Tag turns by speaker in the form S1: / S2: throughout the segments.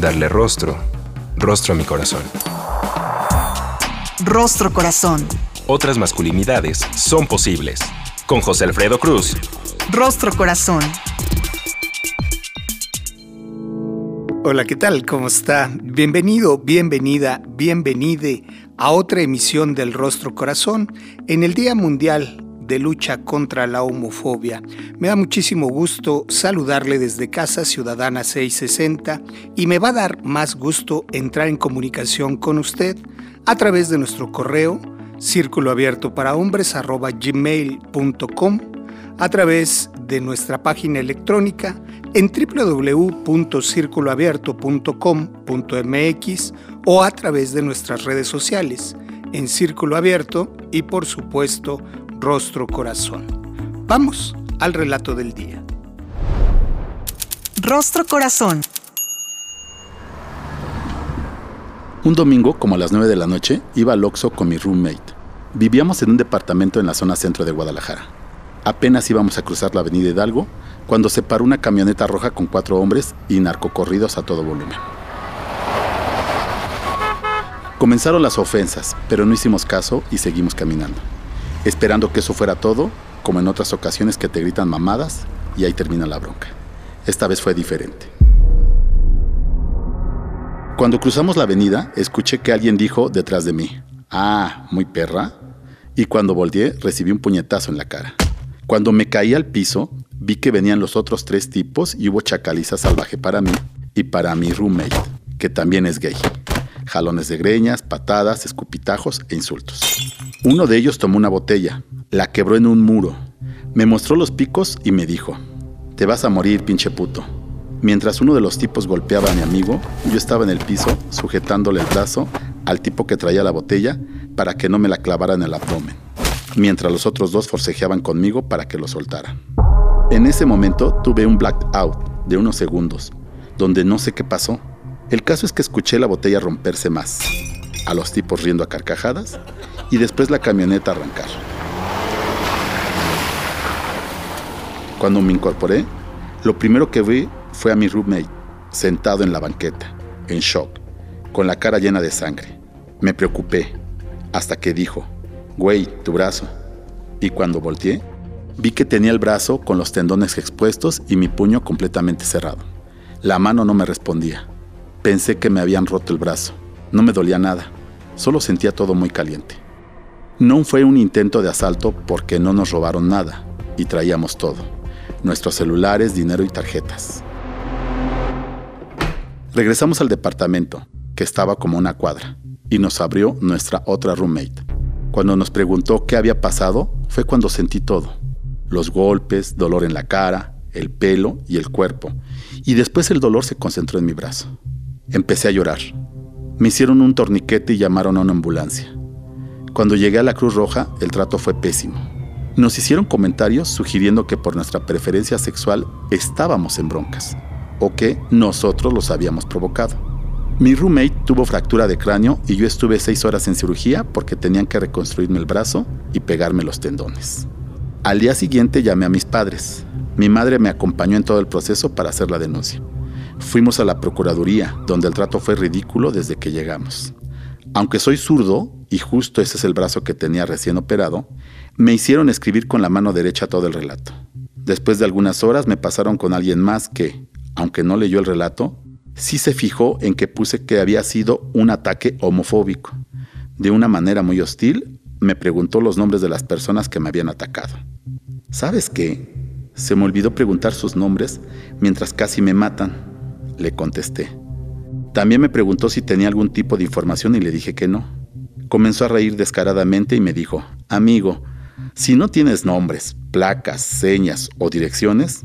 S1: darle rostro, rostro a mi corazón.
S2: Rostro Corazón.
S1: Otras masculinidades son posibles. Con José Alfredo Cruz.
S2: Rostro Corazón.
S3: Hola, ¿qué tal? ¿Cómo está? Bienvenido, bienvenida, bienvenide a otra emisión del Rostro Corazón en el Día Mundial de lucha contra la homofobia. Me da muchísimo gusto saludarle desde Casa Ciudadana 660 y me va a dar más gusto entrar en comunicación con usted a través de nuestro correo círculo abierto para hombres gmail.com a través de nuestra página electrónica en www.circuloabierto.com.mx o a través de nuestras redes sociales en Círculo Abierto y por supuesto rostro corazón. Vamos al relato del día.
S2: Rostro corazón.
S4: Un domingo, como a las 9 de la noche, iba al Oxxo con mi roommate. Vivíamos en un departamento en la zona centro de Guadalajara. Apenas íbamos a cruzar la avenida Hidalgo cuando se paró una camioneta roja con cuatro hombres y narcocorridos a todo volumen. Comenzaron las ofensas, pero no hicimos caso y seguimos caminando esperando que eso fuera todo, como en otras ocasiones que te gritan mamadas y ahí termina la bronca. Esta vez fue diferente. Cuando cruzamos la avenida, escuché que alguien dijo detrás de mí, ah, muy perra, y cuando volteé recibí un puñetazo en la cara. Cuando me caí al piso, vi que venían los otros tres tipos y hubo chacaliza salvaje para mí y para mi roommate, que también es gay. Jalones de greñas, patadas, escupitajos e insultos. Uno de ellos tomó una botella, la quebró en un muro, me mostró los picos y me dijo, te vas a morir, pinche puto. Mientras uno de los tipos golpeaba a mi amigo, yo estaba en el piso sujetándole el brazo al tipo que traía la botella para que no me la clavara en el abdomen, mientras los otros dos forcejeaban conmigo para que lo soltara. En ese momento tuve un blackout de unos segundos, donde no sé qué pasó. El caso es que escuché la botella romperse más, a los tipos riendo a carcajadas y después la camioneta arrancar. Cuando me incorporé, lo primero que vi fue a mi roommate sentado en la banqueta, en shock, con la cara llena de sangre. Me preocupé hasta que dijo, güey, tu brazo. Y cuando volteé, vi que tenía el brazo con los tendones expuestos y mi puño completamente cerrado. La mano no me respondía. Pensé que me habían roto el brazo. No me dolía nada, solo sentía todo muy caliente. No fue un intento de asalto porque no nos robaron nada y traíamos todo. Nuestros celulares, dinero y tarjetas. Regresamos al departamento, que estaba como una cuadra, y nos abrió nuestra otra roommate. Cuando nos preguntó qué había pasado, fue cuando sentí todo. Los golpes, dolor en la cara, el pelo y el cuerpo. Y después el dolor se concentró en mi brazo. Empecé a llorar. Me hicieron un torniquete y llamaron a una ambulancia. Cuando llegué a la Cruz Roja, el trato fue pésimo. Nos hicieron comentarios sugiriendo que por nuestra preferencia sexual estábamos en broncas, o que nosotros los habíamos provocado. Mi roommate tuvo fractura de cráneo y yo estuve seis horas en cirugía porque tenían que reconstruirme el brazo y pegarme los tendones. Al día siguiente llamé a mis padres. Mi madre me acompañó en todo el proceso para hacer la denuncia. Fuimos a la Procuraduría, donde el trato fue ridículo desde que llegamos. Aunque soy zurdo, y justo ese es el brazo que tenía recién operado, me hicieron escribir con la mano derecha todo el relato. Después de algunas horas me pasaron con alguien más que, aunque no leyó el relato, sí se fijó en que puse que había sido un ataque homofóbico. De una manera muy hostil, me preguntó los nombres de las personas que me habían atacado. ¿Sabes qué? Se me olvidó preguntar sus nombres mientras casi me matan, le contesté. También me preguntó si tenía algún tipo de información y le dije que no. Comenzó a reír descaradamente y me dijo, amigo, si no tienes nombres, placas, señas o direcciones,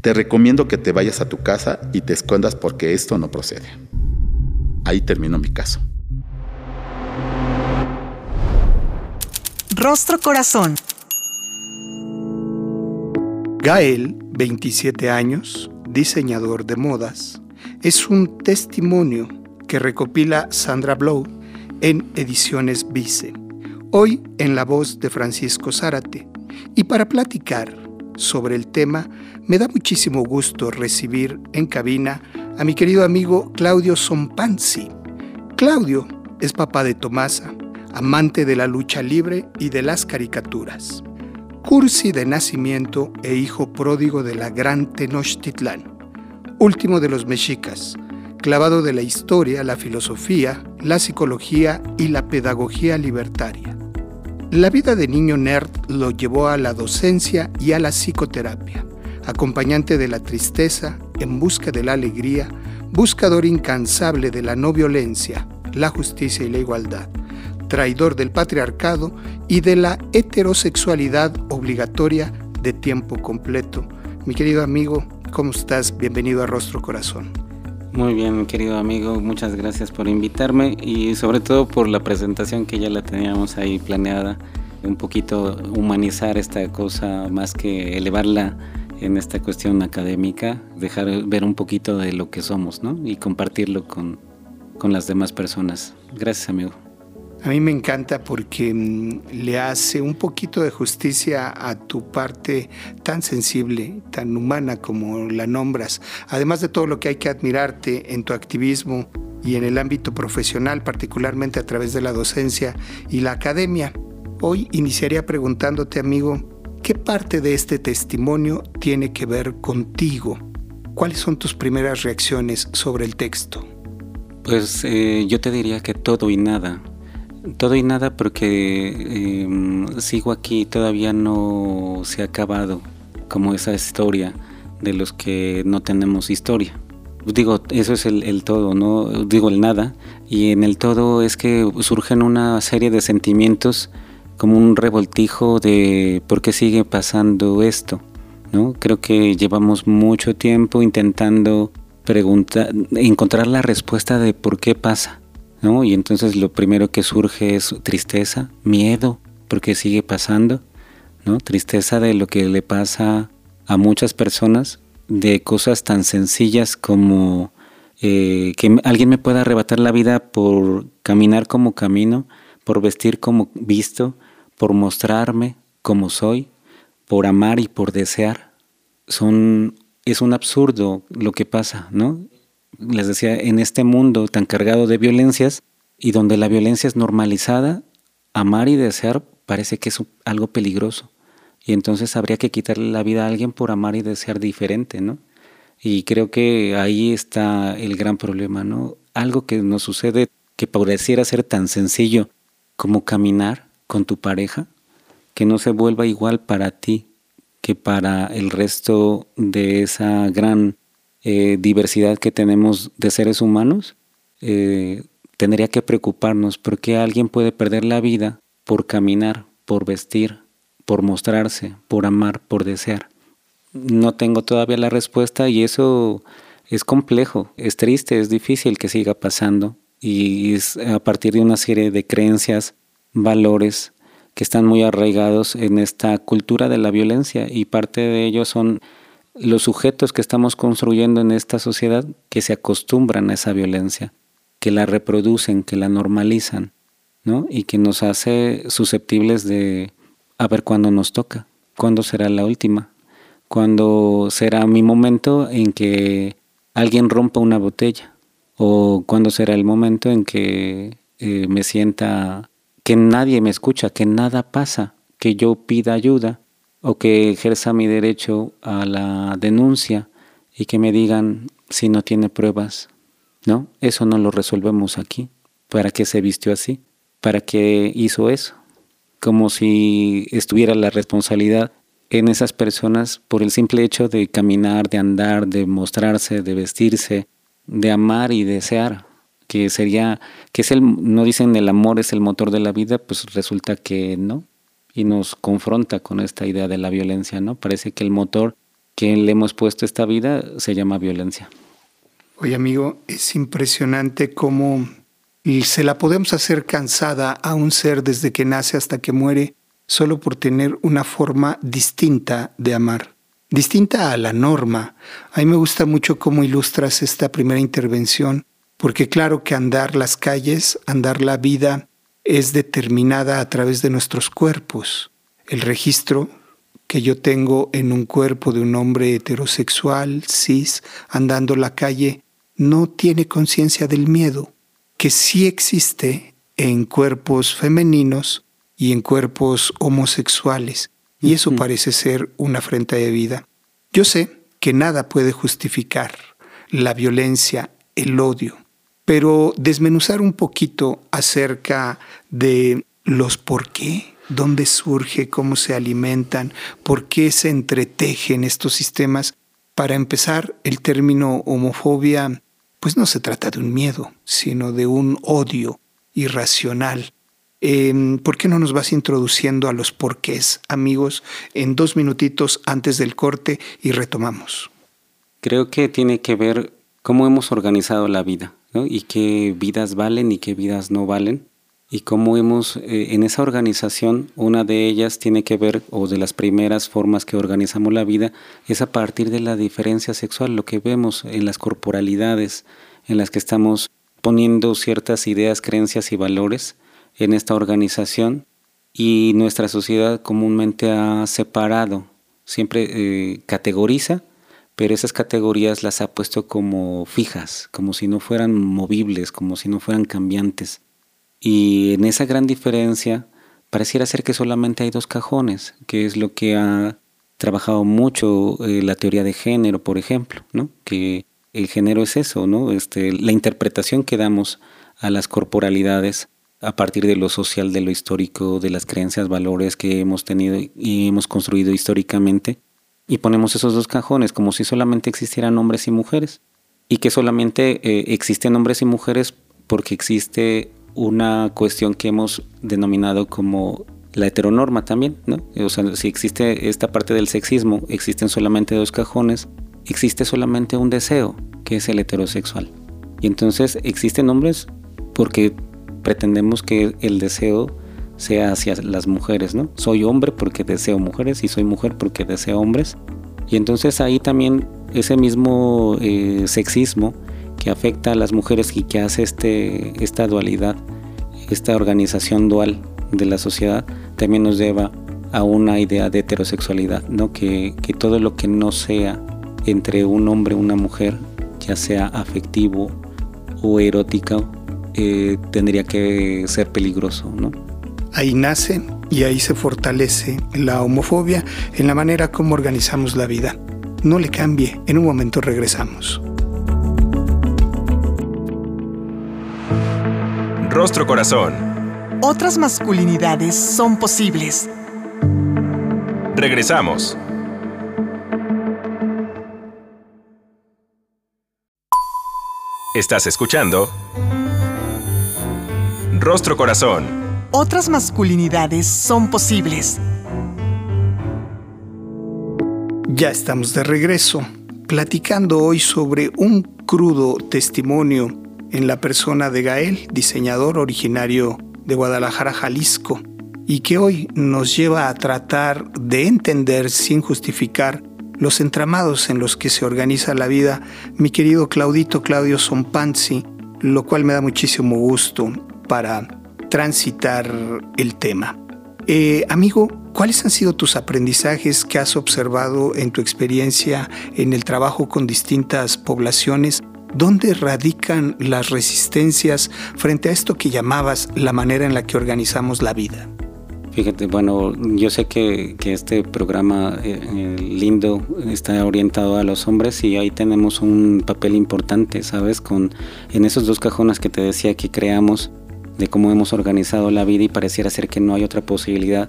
S4: te recomiendo que te vayas a tu casa y te escondas porque esto no procede. Ahí terminó mi caso.
S2: Rostro Corazón.
S3: Gael, 27 años, diseñador de modas, es un testimonio que recopila Sandra Blow en Ediciones Vice, hoy en la voz de Francisco Zárate. Y para platicar sobre el tema, me da muchísimo gusto recibir en cabina a mi querido amigo Claudio Sompanzi. Claudio es papá de Tomasa, amante de la lucha libre y de las caricaturas. Cursi de nacimiento e hijo pródigo de la gran Tenochtitlán, último de los mexicas, clavado de la historia, la filosofía, la psicología y la pedagogía libertaria. La vida de niño nerd lo llevó a la docencia y a la psicoterapia, acompañante de la tristeza en busca de la alegría, buscador incansable de la no violencia, la justicia y la igualdad, traidor del patriarcado y de la heterosexualidad obligatoria de tiempo completo. Mi querido amigo, ¿cómo estás? Bienvenido a Rostro Corazón.
S5: Muy bien, querido amigo, muchas gracias por invitarme y sobre todo por la presentación que ya la teníamos ahí planeada, un poquito humanizar esta cosa más que elevarla en esta cuestión académica, dejar ver un poquito de lo que somos, ¿no? Y compartirlo con, con las demás personas. Gracias, amigo.
S3: A mí me encanta porque mm, le hace un poquito de justicia a tu parte tan sensible, tan humana como la nombras, además de todo lo que hay que admirarte en tu activismo y en el ámbito profesional, particularmente a través de la docencia y la academia. Hoy iniciaría preguntándote, amigo, ¿qué parte de este testimonio tiene que ver contigo? ¿Cuáles son tus primeras reacciones sobre el texto?
S5: Pues eh, yo te diría que todo y nada todo y nada porque em, sigo aquí, todavía no se ha acabado como esa historia de los que no tenemos historia. Digo, eso es el, todo, no digo el nada. Y en el todo es que surgen una serie de sentimientos como un revoltijo de por qué sigue pasando esto. ¿no? Creo que llevamos mucho tiempo intentando preguntar, encontrar la respuesta de por qué pasa. Y entonces lo primero que surge es tristeza, miedo, porque sigue pasando, ¿no? Tristeza de lo que le pasa a muchas personas, de cosas tan sencillas como eh, que alguien me pueda arrebatar la vida por caminar como camino, por vestir como visto, por mostrarme como soy, por amar y por desear. Son, es un absurdo lo que pasa, ¿no? Les decía, en este mundo tan cargado de violencias y donde la violencia es normalizada, amar y desear parece que es algo peligroso. Y entonces habría que quitarle la vida a alguien por amar y desear diferente, ¿no? Y creo que ahí está el gran problema, ¿no? Algo que nos sucede que pareciera ser tan sencillo como caminar con tu pareja, que no se vuelva igual para ti que para el resto de esa gran eh, diversidad que tenemos de seres humanos, eh, tendría que preocuparnos porque alguien puede perder la vida por caminar, por vestir, por mostrarse, por amar, por desear. No tengo todavía la respuesta y eso es complejo, es triste, es difícil que siga pasando y es a partir de una serie de creencias, valores que están muy arraigados en esta cultura de la violencia y parte de ellos son los sujetos que estamos construyendo en esta sociedad que se acostumbran a esa violencia, que la reproducen, que la normalizan, ¿no? Y que nos hace susceptibles de a ver cuándo nos toca, cuándo será la última, cuándo será mi momento en que alguien rompa una botella, o cuándo será el momento en que eh, me sienta que nadie me escucha, que nada pasa, que yo pida ayuda o que ejerza mi derecho a la denuncia y que me digan si no tiene pruebas. No, eso no lo resolvemos aquí. ¿Para qué se vistió así? ¿Para qué hizo eso? Como si estuviera la responsabilidad en esas personas por el simple hecho de caminar, de andar, de mostrarse, de vestirse, de amar y desear, que sería, que es el, no dicen el amor es el motor de la vida, pues resulta que no, y nos confronta con esta idea de la violencia, ¿no? Parece que el motor que le hemos puesto a esta vida se llama violencia.
S3: Oye amigo, es impresionante cómo se la podemos hacer cansada a un ser desde que nace hasta que muere solo por tener una forma distinta de amar, distinta a la norma. A mí me gusta mucho cómo ilustras esta primera intervención, porque claro que andar las calles, andar la vida, es determinada a través de nuestros cuerpos. El registro que yo tengo en un cuerpo de un hombre heterosexual, cis, andando la calle, no tiene conciencia del miedo, que sí existe en cuerpos femeninos y en cuerpos homosexuales, y eso parece ser una afrenta de vida. Yo sé que nada puede justificar la violencia, el odio, pero desmenuzar un poquito acerca de los por qué, dónde surge, cómo se alimentan, por qué se entretejen estos sistemas. Para empezar, el término homofobia, pues no se trata de un miedo, sino de un odio irracional. Em, ¿Por qué no nos vas introduciendo a los porqués, amigos, en dos minutitos antes del corte y retomamos?
S5: Creo que tiene que ver cómo hemos organizado la vida y qué vidas valen y qué vidas no valen. Y cómo hemos, eh, en esa organización, una de ellas tiene que ver, o de las primeras formas que organizamos la vida, es a partir de la diferencia sexual, lo que vemos en las corporalidades, en las que estamos poniendo ciertas ideas, creencias y valores en esta organización y nuestra sociedad comúnmente ha separado, siempre eh, categoriza pero esas categorías las ha puesto como fijas, como si no fueran movibles, como si no fueran cambiantes. Y en esa gran diferencia pareciera ser que solamente hay dos cajones, que es lo que ha trabajado mucho eh, la teoría de género, por ejemplo, ¿no? Que el género es eso, ¿no? Este, la interpretación que damos a las corporalidades a partir de lo social, de lo histórico, de las creencias, valores que hemos tenido y hemos construido históricamente y ponemos esos dos cajones como si solamente existieran hombres y mujeres y que solamente eh, existen hombres y mujeres porque existe una cuestión que hemos denominado como la heteronorma también, ¿no? O sea, si existe esta parte del sexismo, existen solamente dos cajones, existe solamente un deseo, que es el heterosexual. Y entonces existen hombres porque pretendemos que el deseo sea hacia las mujeres, ¿no? Soy hombre porque deseo mujeres y soy mujer porque deseo hombres. Y entonces ahí también ese mismo eh, sexismo que afecta a las mujeres y que hace este, esta dualidad, esta organización dual de la sociedad, también nos lleva a una idea de heterosexualidad, ¿no? que, todo lo que no sea entre un hombre y una mujer, ya sea afectivo o erótico, eh, tendría que ser peligroso. ¿no?
S3: Ahí nace y ahí se fortalece la homofobia en la manera como organizamos la vida. No le cambie, en un momento regresamos.
S1: Rostro Corazón.
S6: Otras masculinidades son posibles.
S1: Regresamos. Estás escuchando Rostro Corazón
S6: otras masculinidades son posibles.
S3: Ya estamos de regreso, platicando hoy sobre un crudo testimonio en la persona de Gael, diseñador originario de Guadalajara, Jalisco, y que hoy nos lleva a tratar de entender sin justificar los entramados en los que se organiza la vida, mi querido Claudito Claudio Sompanzi, lo cual me da muchísimo gusto para transitar el tema. Eh, amigo, ¿cuáles han sido tus aprendizajes que has observado en tu experiencia en el trabajo con distintas poblaciones? ¿Dónde radican las resistencias frente a esto que llamabas la manera en la que organizamos la vida?
S5: Fíjate, bueno, yo sé que, este programa eh, eh, lindo está orientado a los hombres y ahí tenemos un papel importante, ¿sabes? Con en esos dos cajones que te decía que creamos de cómo hemos organizado la vida y pareciera ser que no hay otra posibilidad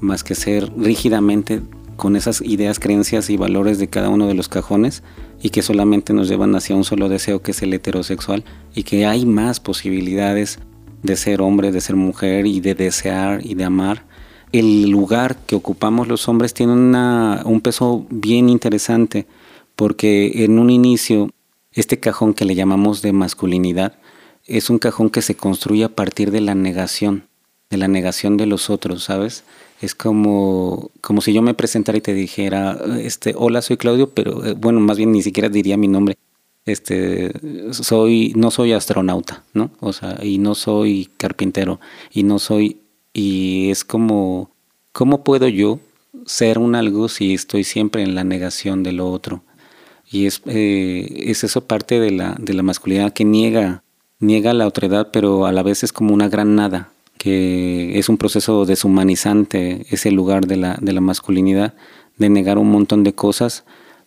S5: más que ser rígidamente con esas ideas, creencias y valores de cada uno de los cajones y que solamente nos llevan hacia un solo deseo que es el heterosexual y que hay más posibilidades de ser hombre, de ser mujer y de desear y de amar. El lugar que ocupamos los hombres tiene una, un peso bien interesante porque en un inicio este cajón que le llamamos de masculinidad es un cajón que se construye a partir de la negación, de la negación de los otros, ¿sabes? Es como, como si yo me presentara y te dijera, este, hola, soy Claudio, pero eh, bueno, más bien ni siquiera diría mi nombre. Este, soy, no soy astronauta, ¿no? O sea, y no soy carpintero, y no soy, y es como, ¿cómo puedo yo ser un algo si estoy siempre en la negación de lo otro? Y es, eh, es eso parte de la, de la masculinidad que niega, niega la otredad, pero a la vez es como una gran nada, que es un proceso deshumanizante, ese lugar de la, de la masculinidad, de negar un montón de cosas,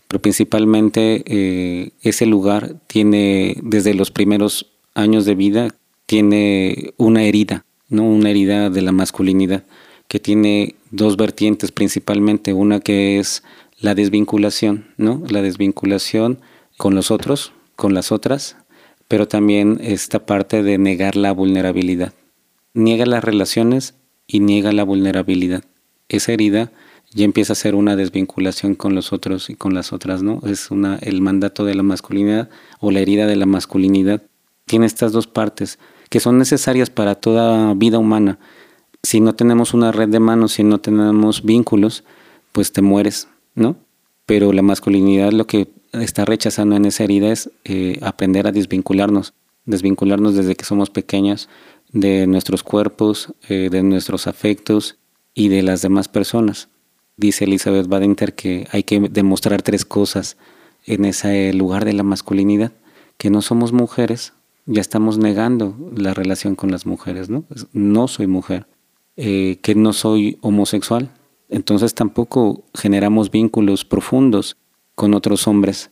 S5: pero principalmente eh, ese lugar tiene, desde los primeros años de vida, tiene una herida, ¿no? una herida de la masculinidad, que tiene dos vertientes principalmente, una que es la desvinculación, ¿no? La desvinculación con los otros, con las otras, pero también esta parte de negar la vulnerabilidad. Niega las relaciones y niega la vulnerabilidad. Esa herida ya empieza a ser una desvinculación con los otros y con las otras, ¿no? Es una, el mandato de la masculinidad o la herida de la masculinidad. Tiene estas dos partes que son necesarias para toda vida humana. Si no tenemos una red de manos, si no tenemos vínculos, pues te mueres, ¿no? Pero la masculinidad lo que está rechazando en esa herida es eh, aprender a desvincularnos, desvincularnos desde que somos pequeños de nuestros cuerpos, eh, de nuestros afectos y de las demás personas. Dice Elizabeth Badinter que hay que demostrar tres cosas en ese lugar de la masculinidad, que no somos mujeres, ya estamos negando la relación con las mujeres, ¿no? No soy mujer, eh, que no soy homosexual, entonces tampoco generamos vínculos profundos con otros hombres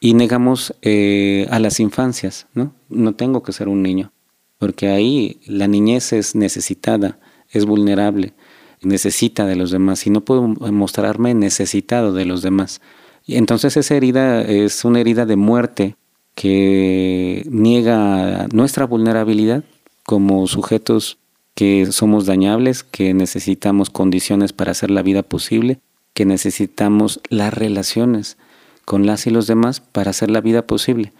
S5: y negamos eh, a las infancias, ¿no? No tengo que ser un niño, porque ahí la niñez es necesitada, es vulnerable, necesita de los demás y no puedo mostrarme necesitado de los demás. Y entonces esa herida es una herida de muerte que niega nuestra vulnerabilidad como sujetos que somos dañables, que necesitamos condiciones para hacer la vida posible, que necesitamos las relaciones con las y los demás para hacer la vida posible.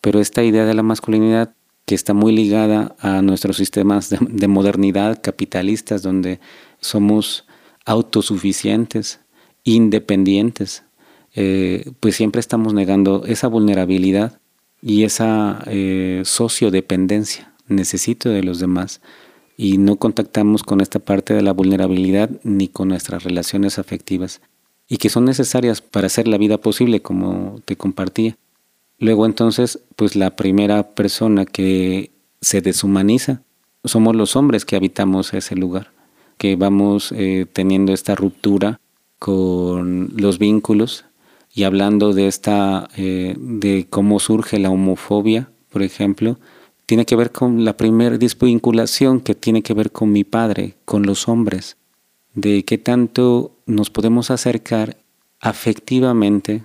S5: Pero esta idea de la masculinidad que está muy ligada a nuestros sistemas de, modernidad capitalistas, donde somos autosuficientes, independientes, eh, pues siempre estamos negando esa vulnerabilidad y esa eh, sociodependencia. Necesito de los demás y no contactamos con esta parte de la vulnerabilidad ni con nuestras relaciones afectivas y que son necesarias para hacer la vida posible como te compartía. Luego entonces, pues la primera persona que se deshumaniza somos los hombres que habitamos ese lugar, que vamos eh, teniendo esta ruptura con los vínculos y hablando de esta, eh, de cómo surge la homofobia, por ejemplo, tiene que ver con la primera desvinculación que tiene que ver con mi padre, con los hombres, de qué tanto nos podemos acercar afectivamente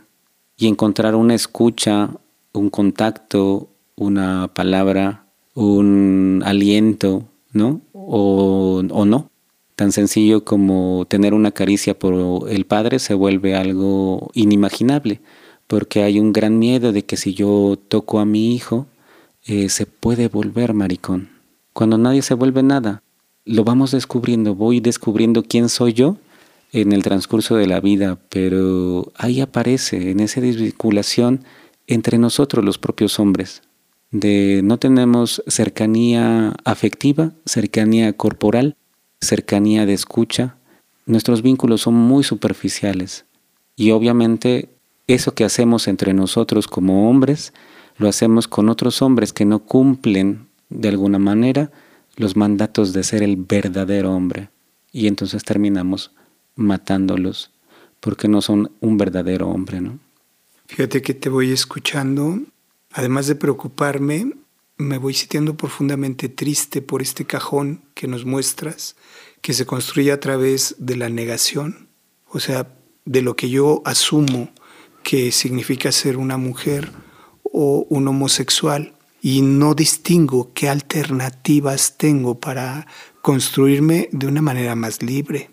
S5: y encontrar una escucha, un contacto, una palabra, un aliento, ¿no? O, o no. Tan sencillo como tener una caricia por el padre se vuelve algo inimaginable, porque hay un gran miedo de que si yo toco a mi hijo, eh, se puede volver maricón. Cuando nadie se vuelve nada, lo vamos descubriendo, voy descubriendo quién soy yo en el transcurso de la vida, pero ahí aparece, en esa desvinculación entre nosotros los propios hombres, de no tenemos cercanía afectiva, cercanía corporal, cercanía de escucha, nuestros vínculos son muy superficiales y obviamente eso que hacemos entre nosotros como hombres lo hacemos con otros hombres que no cumplen de alguna manera los mandatos de ser el verdadero hombre. Y entonces terminamos matándolos porque no son un verdadero hombre, ¿no?
S3: Fíjate que te voy escuchando, además de preocuparme, me voy sintiendo profundamente triste por este cajón que nos muestras, que se construye a través de la negación, o sea, de lo que yo asumo que significa ser una mujer o un homosexual y no distingo qué alternativas tengo para construirme de una manera más libre,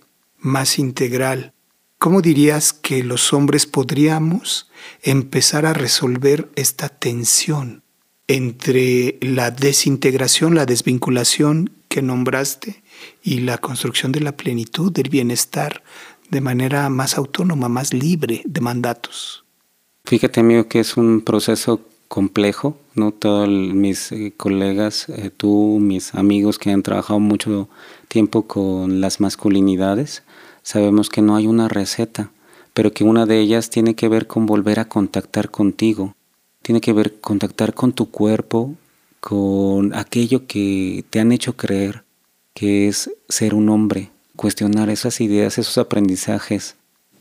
S3: más integral. ¿cómo dirías que los hombres podríamos empezar a resolver esta tensión entre la desintegración, la desvinculación que nombraste y la construcción de la plenitud, del bienestar, de manera más autónoma, más libre de mandatos?
S5: Fíjate, amigo, que es un proceso complejo, ¿no? Todos mis eh, colegas, eh, tú, mis amigos que han trabajado mucho tiempo con las masculinidades, sabemos que no hay una receta, pero que una de ellas tiene que ver con volver a contactar contigo, tiene que ver contactar con tu cuerpo, con aquello que te han hecho creer que es ser un hombre, cuestionar esas ideas, esos aprendizajes,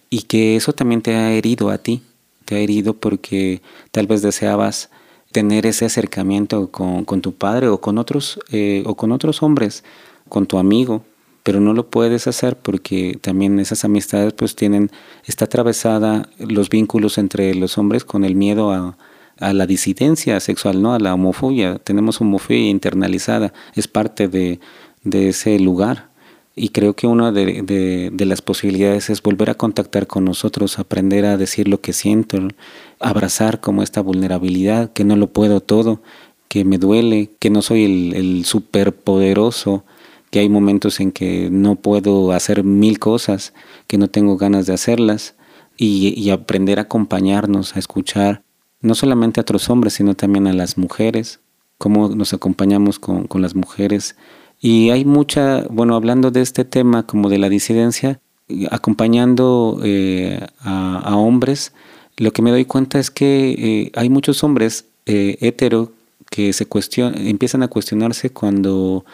S5: y que eso también te ha herido a ti, te ha herido porque tal vez deseabas tener ese acercamiento con, tu padre o con otros eh, o con otros hombres, con tu amigo, pero no lo puedes hacer porque también esas amistades pues tienen está atravesada los vínculos entre los hombres con el miedo a, la disidencia sexual, no a la homofobia. Tenemos homofobia internalizada, es parte de, ese lugar. Y creo que una de, de, las posibilidades es volver a contactar con nosotros, aprender a decir lo que siento, abrazar como esta vulnerabilidad, que no lo puedo todo, que me duele, que no soy el, el superpoderoso, que hay momentos en que no puedo hacer mil cosas, que no tengo ganas de hacerlas, y, aprender a acompañarnos, a escuchar, no solamente a otros hombres, sino también a las mujeres, cómo nos acompañamos con, las mujeres. Y hay mucha, bueno, hablando de este tema como de la disidencia, acompañando eh, a, hombres, lo que me doy cuenta es que eh, hay muchos hombres eh, hetero que se empiezan a cuestionarse cuando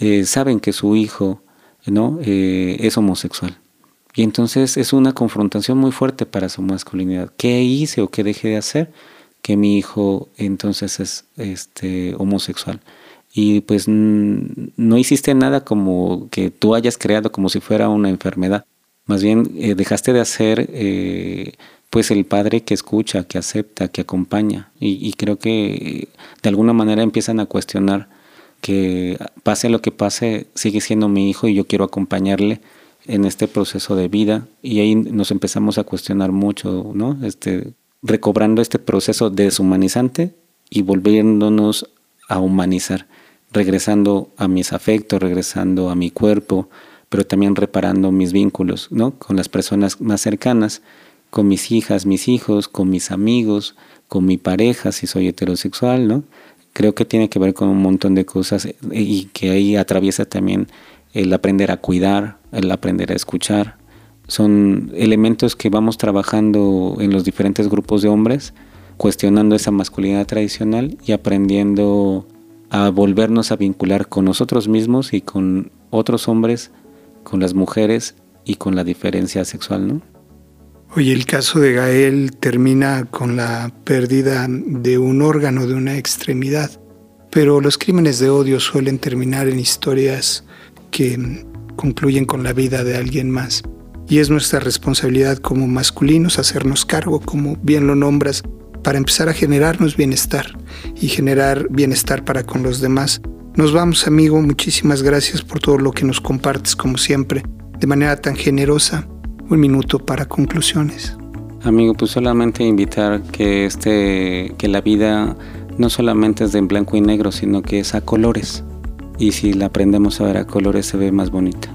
S5: eh, saben que su hijo ¿no? es homosexual. Y entonces es una confrontación muy fuerte para su masculinidad. ¿Qué hice o qué dejé de hacer? Que mi hijo entonces es este, homosexual. Y pues no hiciste nada como que tú hayas creado como si fuera una enfermedad. Más bien dejaste de hacer pues el padre que escucha, que acepta, que acompaña. Y, creo que de alguna manera empiezan a cuestionar pase lo que pase, sigue siendo mi hijo y yo quiero acompañarle en este proceso de vida. Y ahí nos empezamos a cuestionar mucho, ¿no? Este, recobrando este proceso deshumanizante y volviéndonos a humanizar, regresando a mis afectos, regresando a mi cuerpo, pero también reparando mis vínculos, ¿no? Con las personas más cercanas con mis hijas, mis hijos, con mis amigos, con mi pareja, si soy heterosexual, ¿no? Creo que tiene que ver con un montón de cosas eh, y que ahí atraviesa también el aprender a cuidar, el aprender a escuchar. Son elementos que vamos trabajando en los diferentes grupos de hombres, cuestionando esa masculinidad tradicional y aprendiendo a volvernos a vincular con nosotros mismos y con otros hombres, con las mujeres y con la diferencia sexual, ¿no?
S3: Oye, el caso de Gael termina con la pérdida de un órgano, de una extremidad, pero los crímenes de odio suelen terminar en historias que concluyen con la vida de alguien más. Y es nuestra responsabilidad como masculinos hacernos cargo, como bien lo nombras, para empezar a generarnos bienestar y generar bienestar para con los demás. Nos vamos, amigo, muchísimas gracias por todo lo que nos compartes, como siempre, de manera tan generosa un minuto para conclusiones.
S5: Amigo, pues solamente invitar que este, que la vida no solamente es de en blanco y negro, sino que es a colores. Y si la aprendemos a ver a colores se ve más bonita.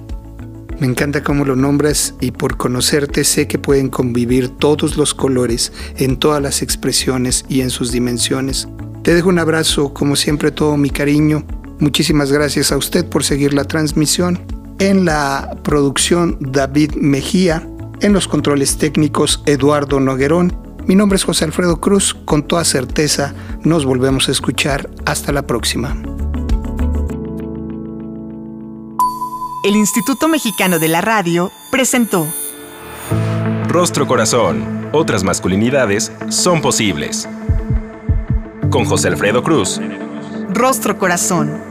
S3: Me encanta cómo lo nombras y por conocerte sé que pueden convivir todos los colores en todas las expresiones y en sus dimensiones. Te dejo un abrazo, como siempre todo mi cariño. Muchísimas gracias a usted por seguir la transmisión en la producción David Mejía, en los controles técnicos Eduardo Noguerón. Mi nombre es José Alfredo Cruz, con toda certeza nos volvemos a escuchar. Hasta la próxima.
S6: El Instituto Mexicano de la Radio presentó
S1: Rostro Corazón, otras masculinidades son posibles. Con José Alfredo Cruz.
S6: Rostro Corazón.